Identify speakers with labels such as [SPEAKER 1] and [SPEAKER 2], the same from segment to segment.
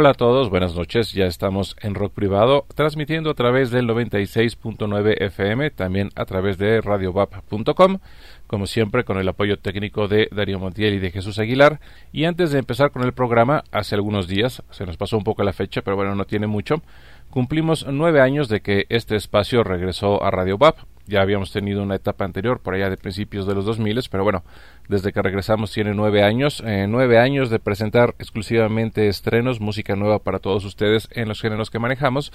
[SPEAKER 1] Hola a todos, buenas noches. Ya estamos en Rock Privado, transmitiendo a través del 96.9 FM, también a través de radiovap.com, como siempre con el apoyo técnico de Darío Montiel y de Jesús Aguilar. Y antes de empezar con el programa, hace algunos días, se nos pasó un poco la fecha, pero bueno, no tiene mucho, cumplimos nueve años de que este espacio regresó a Radio VAP. Ya habíamos tenido una etapa anterior, por allá de principios de los 2000, pero bueno, desde que regresamos tiene nueve años, eh, nueve años de presentar exclusivamente estrenos, música nueva para todos ustedes en los géneros que manejamos.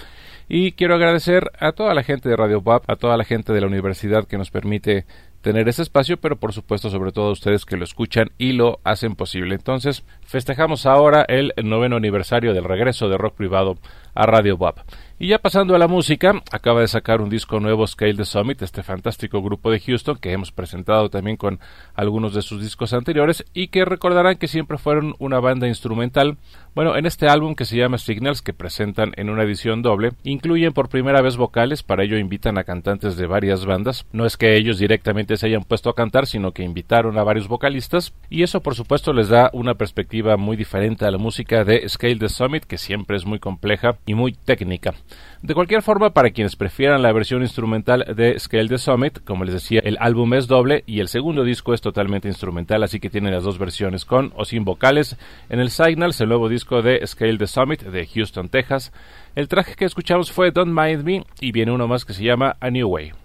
[SPEAKER 1] Y quiero agradecer a toda la gente de Radio Pop, a toda la gente de la universidad que nos permite tener ese espacio, pero por supuesto sobre todo a ustedes que lo escuchan y lo hacen posible. Entonces, festejamos ahora el noveno aniversario del regreso de rock privado a Radio Bob. Y ya pasando a la música, acaba de sacar un disco nuevo Scale the Summit, este fantástico grupo de Houston que hemos presentado también con algunos de sus discos anteriores y que recordarán que siempre fueron una banda instrumental. Bueno, en este álbum que se llama Signals, que presentan en una edición doble, incluyen por primera vez vocales, para ello invitan a cantantes de varias bandas. No es que ellos directamente se hayan puesto a cantar, sino que invitaron a varios vocalistas y eso por supuesto les da una perspectiva muy diferente a la música de Scale the Summit, que siempre es muy compleja y muy técnica. De cualquier forma, para quienes prefieran la versión instrumental de Scale the Summit, como les decía, el álbum es doble y el segundo disco es totalmente instrumental, así que tiene las dos versiones con o sin vocales. En el Signals, el nuevo disco de Scale the Summit de Houston, Texas, el traje que escuchamos fue Don't Mind Me y viene uno más que se llama A New Way.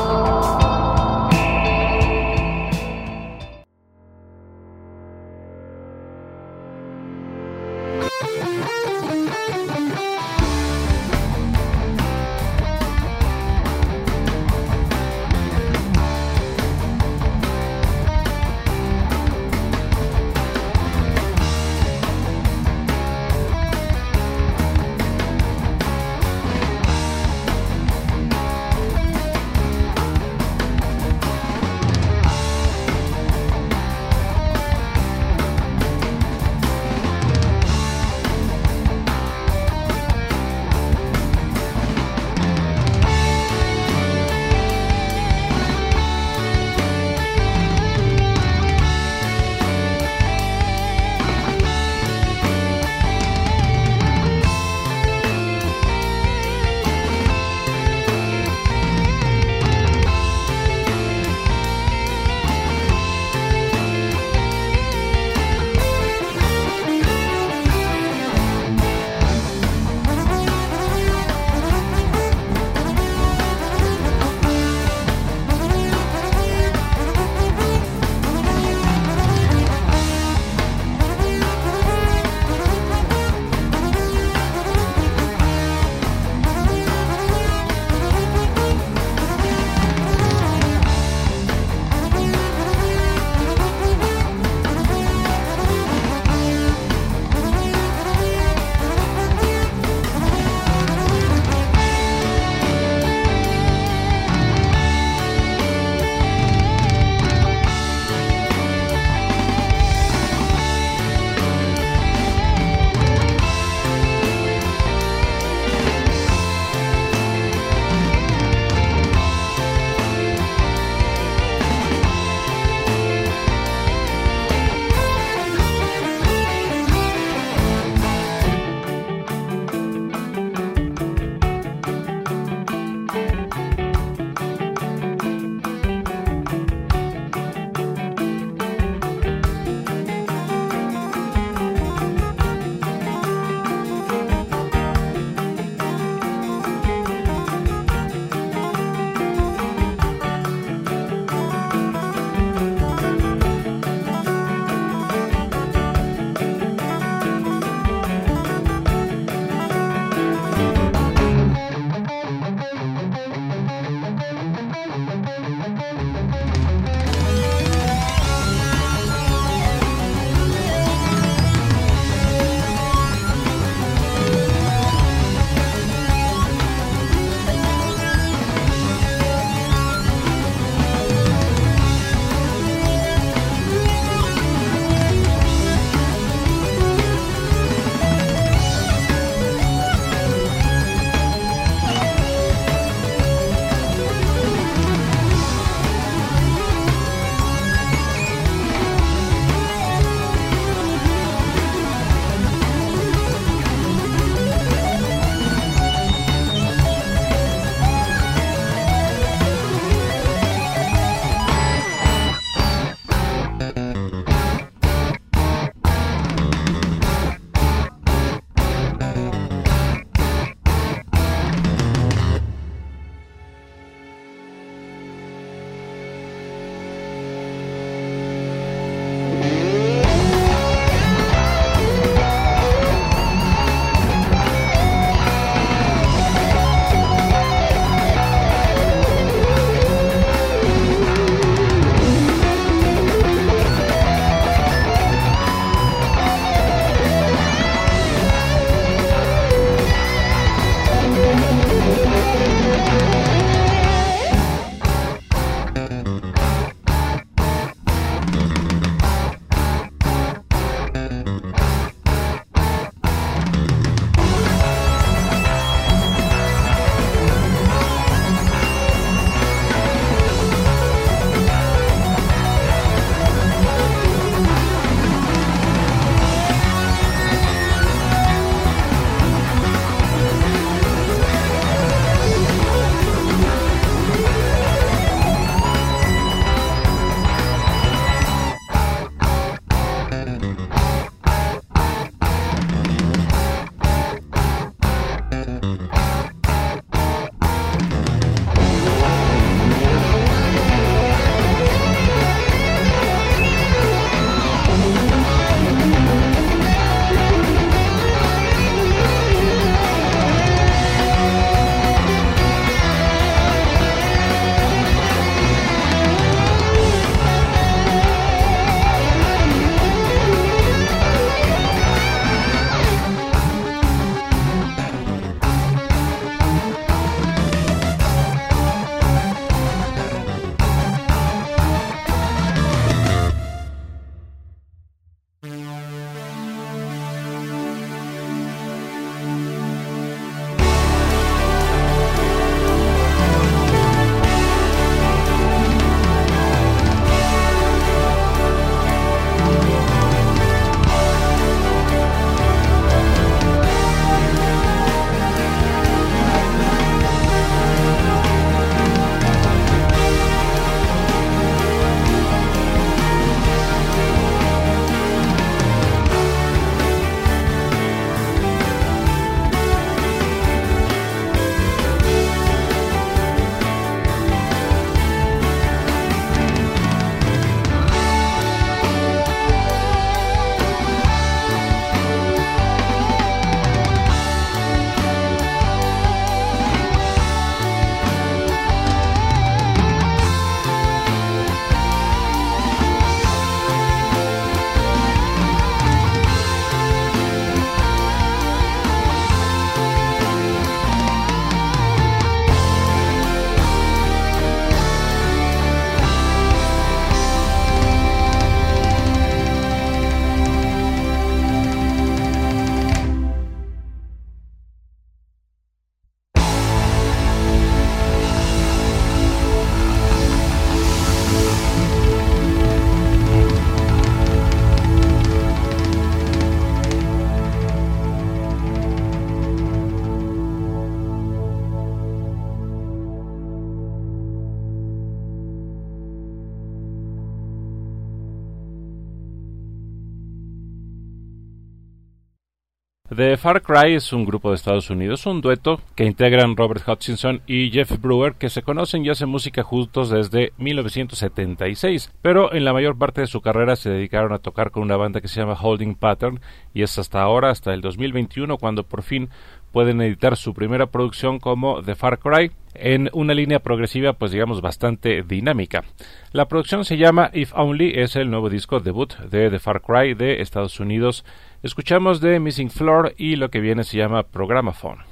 [SPEAKER 2] The Far Cry es un grupo de Estados Unidos, un dueto que integran Robert Hutchinson y Jeff Brewer, que se conocen y hacen música juntos desde 1976, pero en la mayor parte de su carrera se dedicaron a tocar con una banda que se llama Holding Pattern, y es hasta ahora, hasta el 2021, cuando por fin pueden editar su primera producción como The Far Cry en una línea progresiva pues digamos bastante dinámica. La producción se llama If Only, es el nuevo disco debut de The Far Cry de Estados Unidos Escuchamos de Missing Floor y lo que viene se llama Programaphone.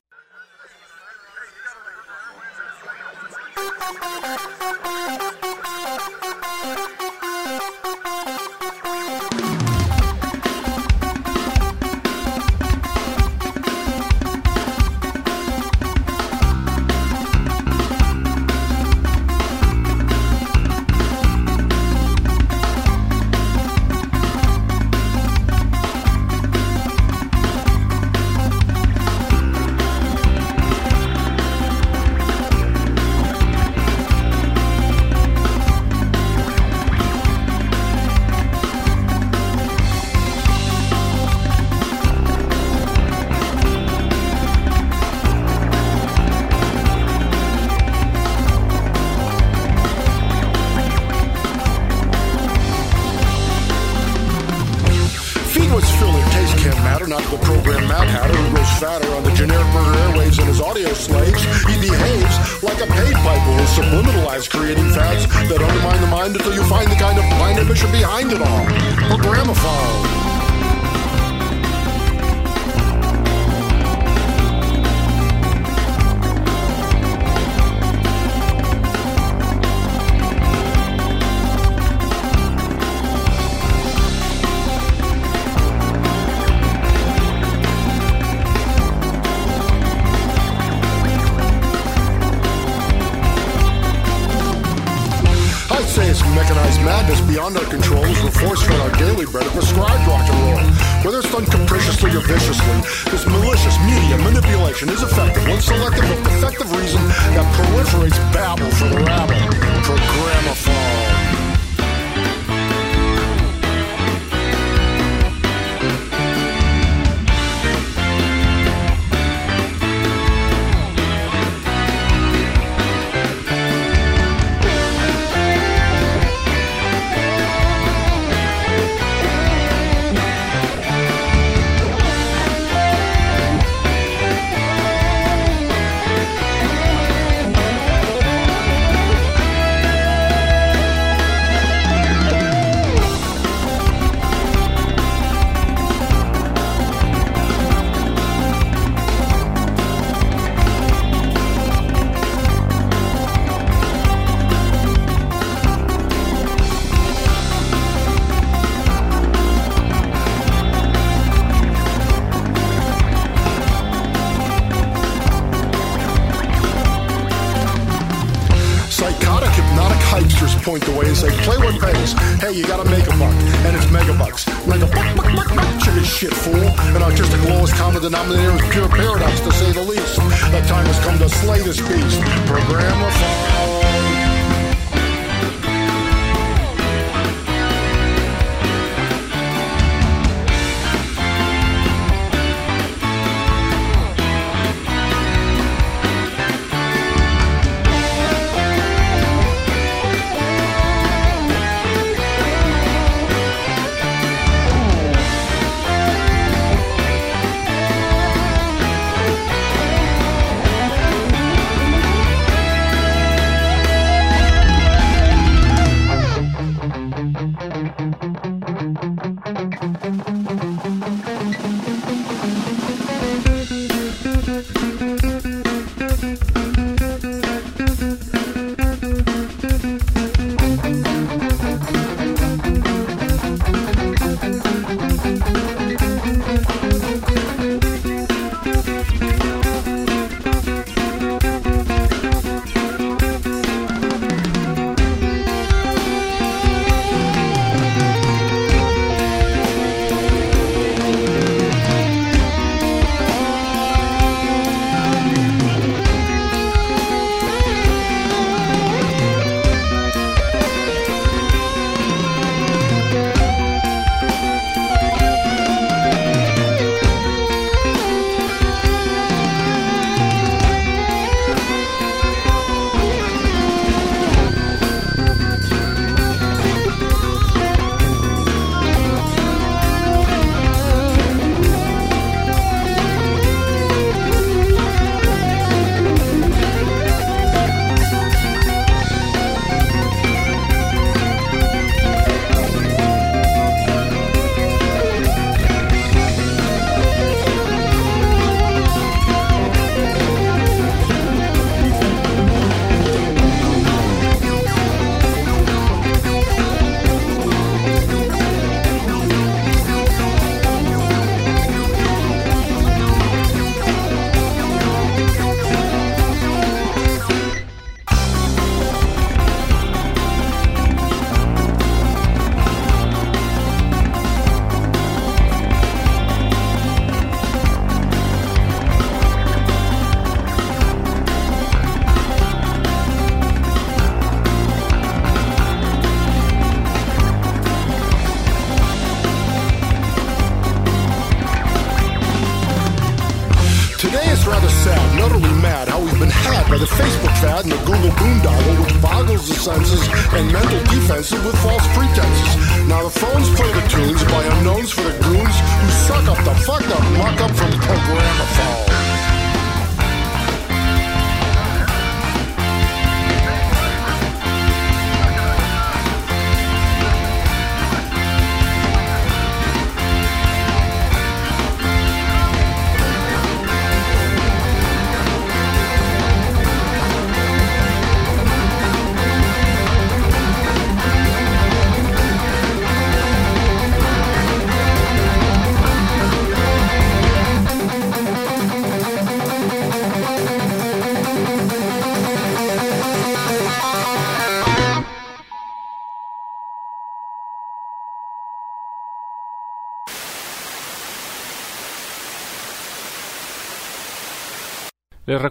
[SPEAKER 3] viciously. This malicious media manipulation is effective when selective effective reason that proliferates babble for the rabble.
[SPEAKER 1] Programmophone.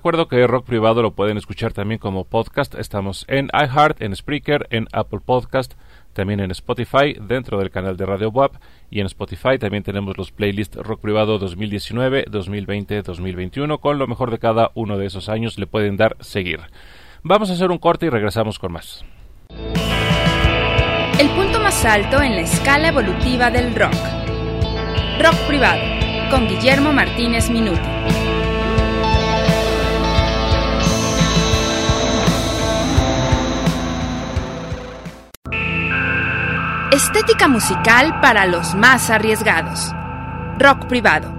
[SPEAKER 1] Recuerdo que Rock Privado lo pueden escuchar también como podcast. Estamos en iHeart, en Spreaker, en Apple Podcast, también en Spotify, dentro del canal de Radio WAP. Y en Spotify también tenemos los playlists Rock Privado 2019, 2020, 2021. Con lo mejor de cada uno de esos años le pueden dar seguir. Vamos a hacer un corte y regresamos con más.
[SPEAKER 4] El punto más alto en la escala evolutiva del rock. Rock Privado, con Guillermo Martínez Minuti. Estética musical para los más arriesgados. Rock privado.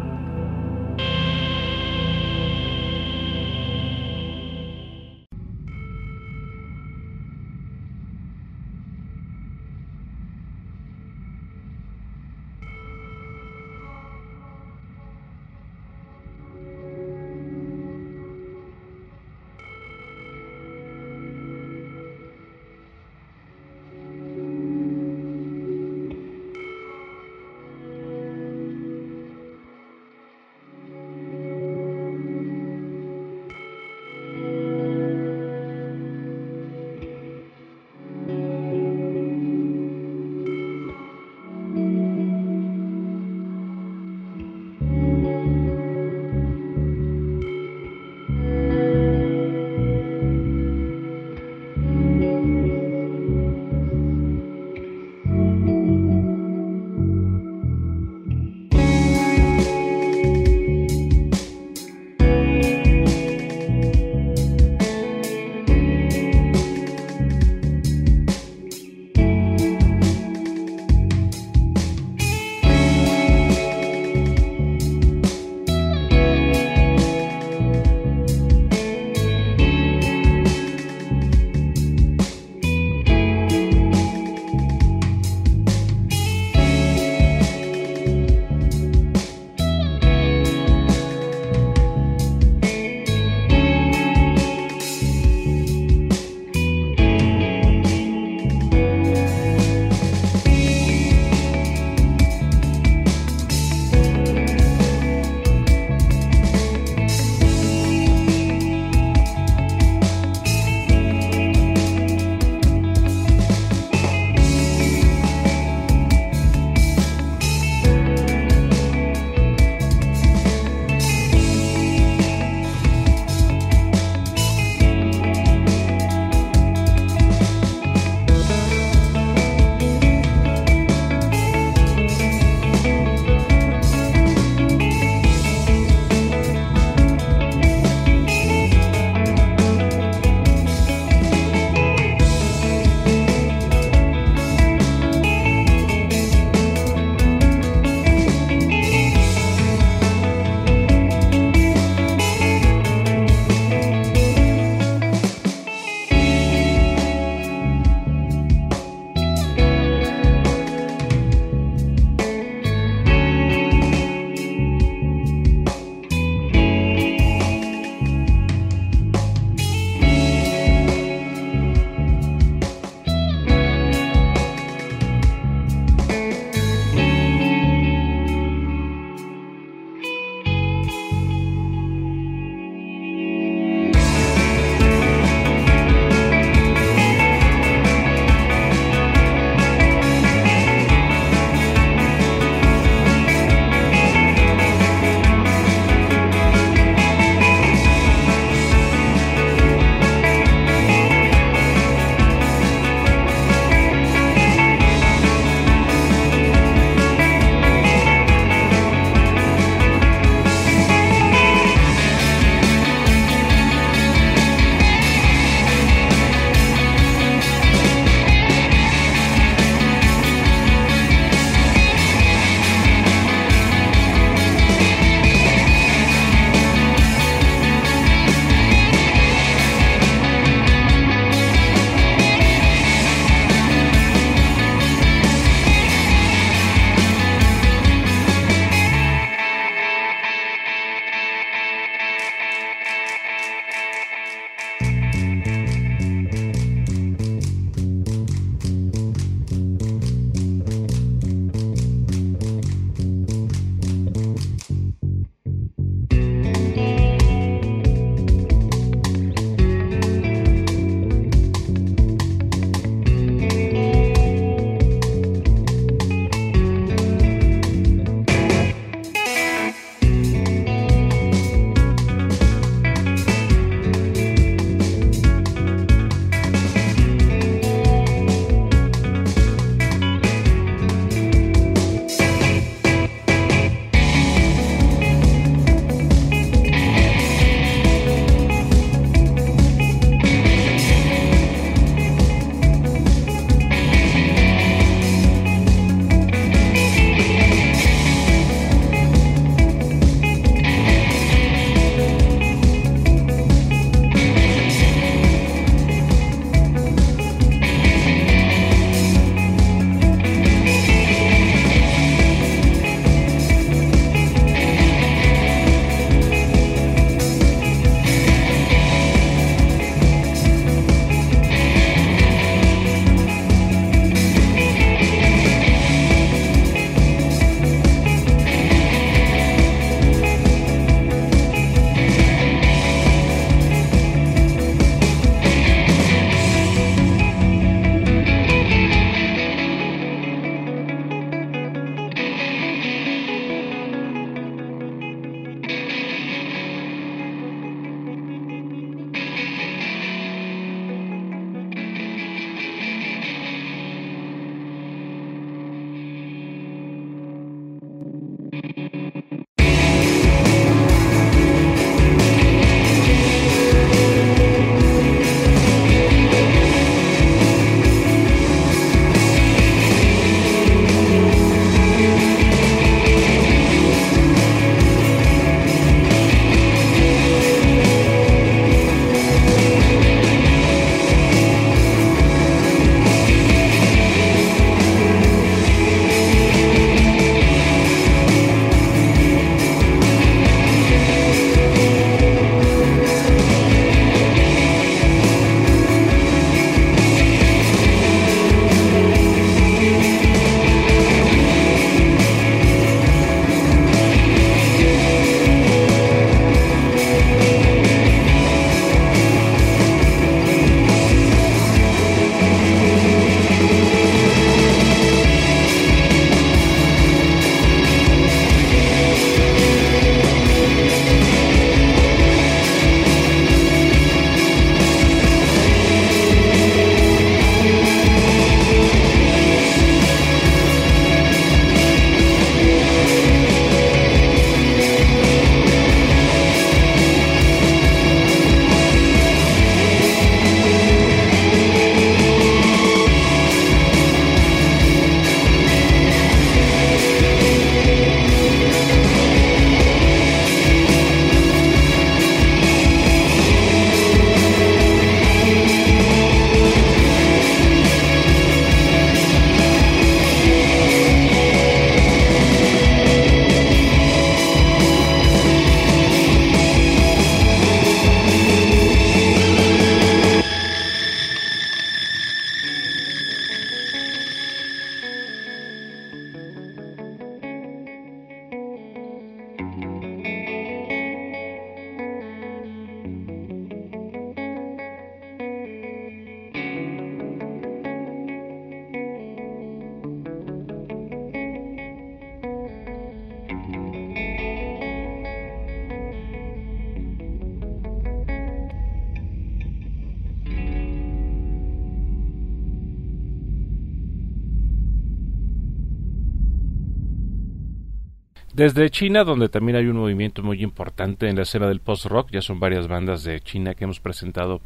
[SPEAKER 1] Desde China, donde también hay un movimiento muy importante en la escena del post-rock, ya son varias bandas de China que hemos presentado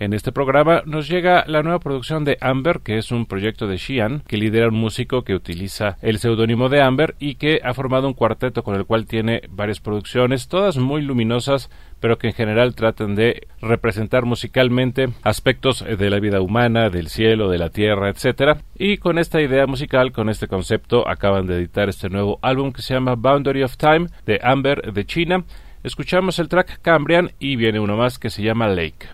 [SPEAKER 1] en este programa nos llega la nueva producción de Amber, que es un proyecto de Xi'an, que lidera un músico que utiliza el seudónimo de Amber y que ha formado un cuarteto con el cual tiene varias producciones, todas muy luminosas, pero que en general tratan de representar musicalmente aspectos de la vida humana, del cielo, de la tierra, etc. Y con esta idea musical, con este concepto, acaban de editar este nuevo álbum que se llama Boundary of Time de Amber de China. Escuchamos el track Cambrian y viene uno más que se llama Lake.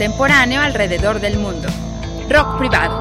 [SPEAKER 4] Contemporáneo alrededor del mundo. Rock privado.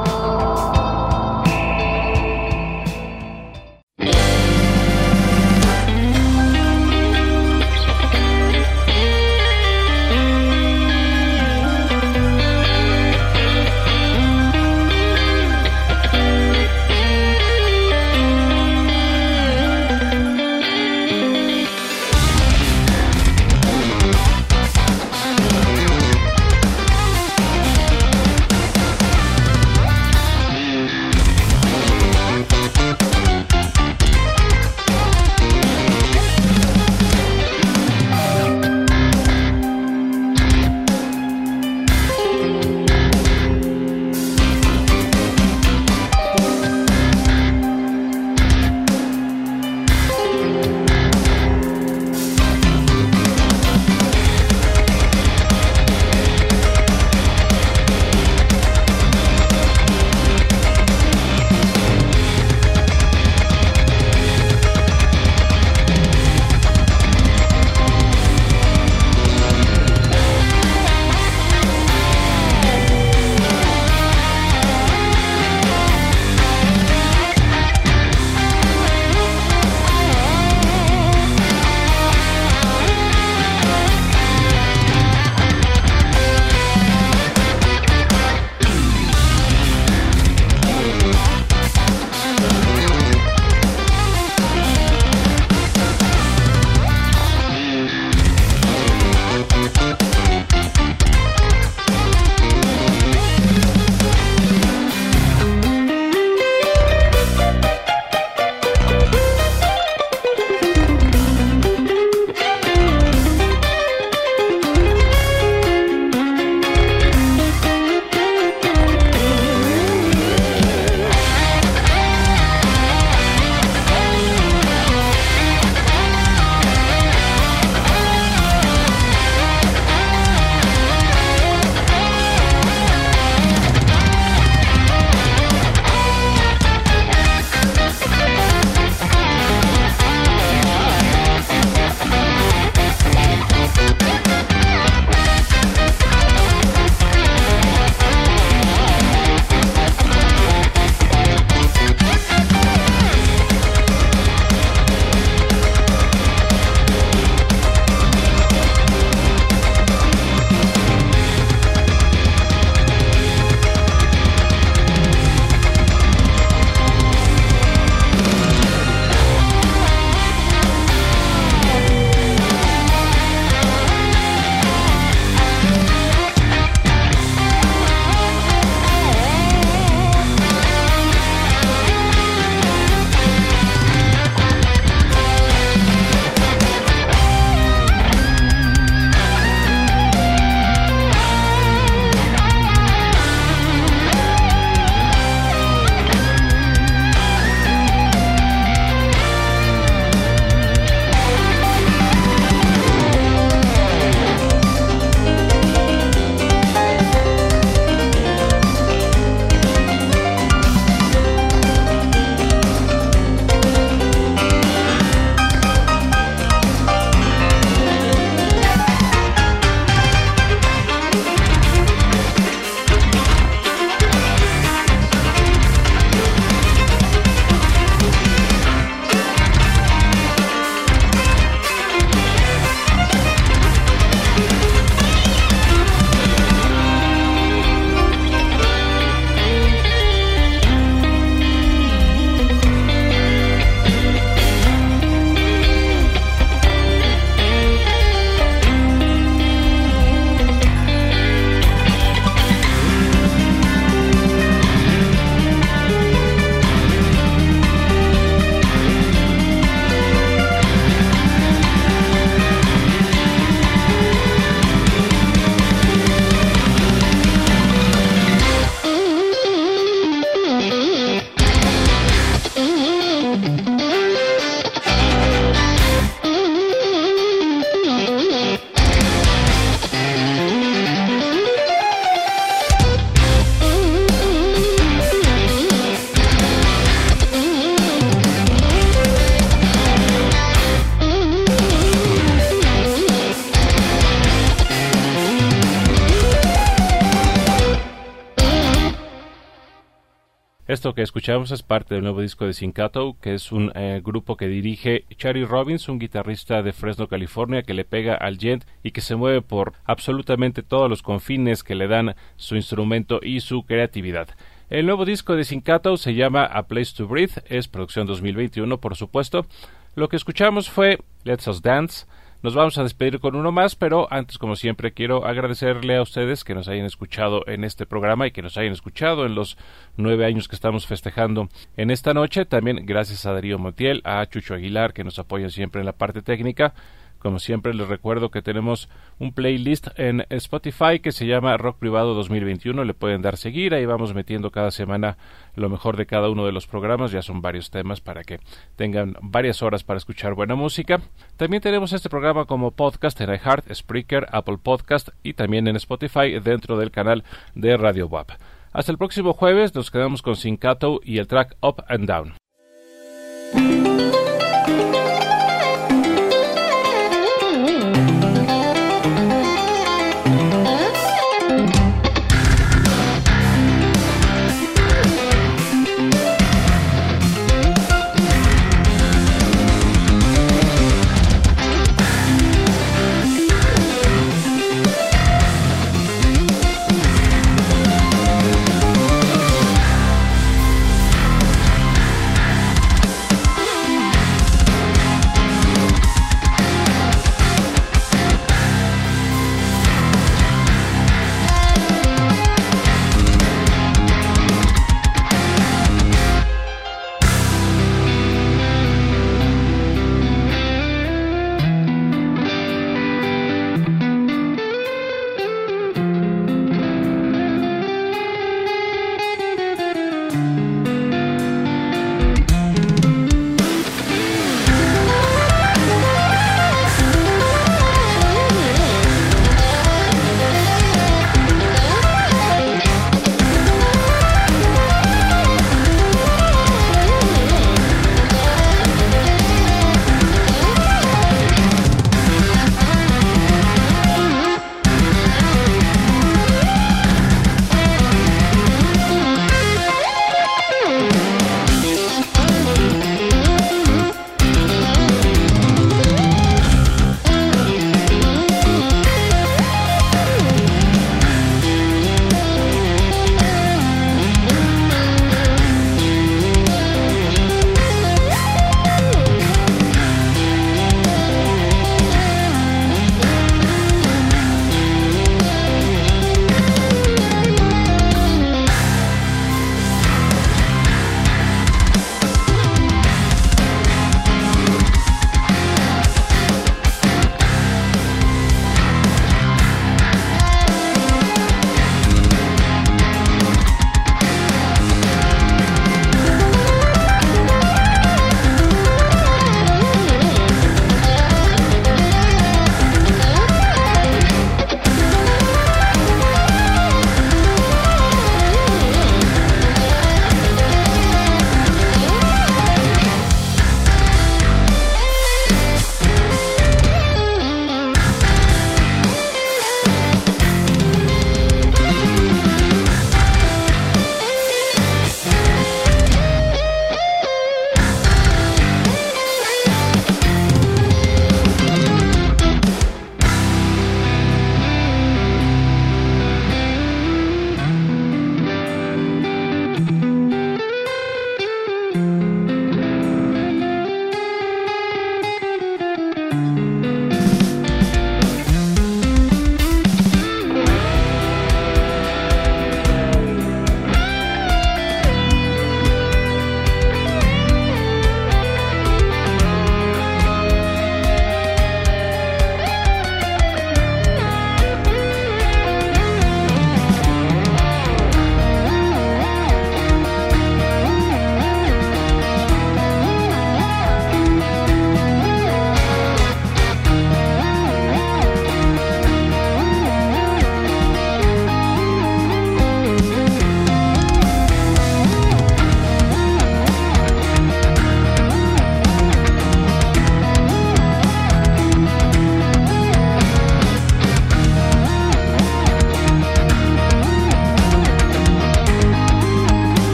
[SPEAKER 1] Esto que escuchamos es parte del nuevo disco de Sincato, que es un eh, grupo que dirige Charlie Robbins, un guitarrista de Fresno, California, que le pega al gent y que se mueve por absolutamente todos los confines que le dan su instrumento y su creatividad. El nuevo disco de Sincato se llama A Place to Breathe, es producción 2021, por supuesto. Lo que escuchamos fue Let's Us Dance, nos vamos a despedir con uno más, pero antes, como siempre, quiero agradecerle a ustedes que nos hayan escuchado en este programa y que nos hayan escuchado en los nueve años que estamos festejando en esta noche. También gracias a Darío Montiel, a Chucho Aguilar, que nos apoya siempre en la parte técnica. Como siempre les recuerdo que tenemos un playlist en Spotify que se llama Rock Privado 2021. Le pueden dar seguir. Ahí vamos metiendo cada semana lo mejor de cada uno de los programas. Ya son varios temas para que tengan varias horas para escuchar buena música. También tenemos este programa como podcast en iHeart, Spreaker, Apple Podcast y también en Spotify dentro del canal de Radio WAP. Hasta el próximo jueves nos quedamos con Sincato y el track Up and Down.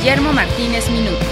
[SPEAKER 4] Guillermo Martínez Minuto.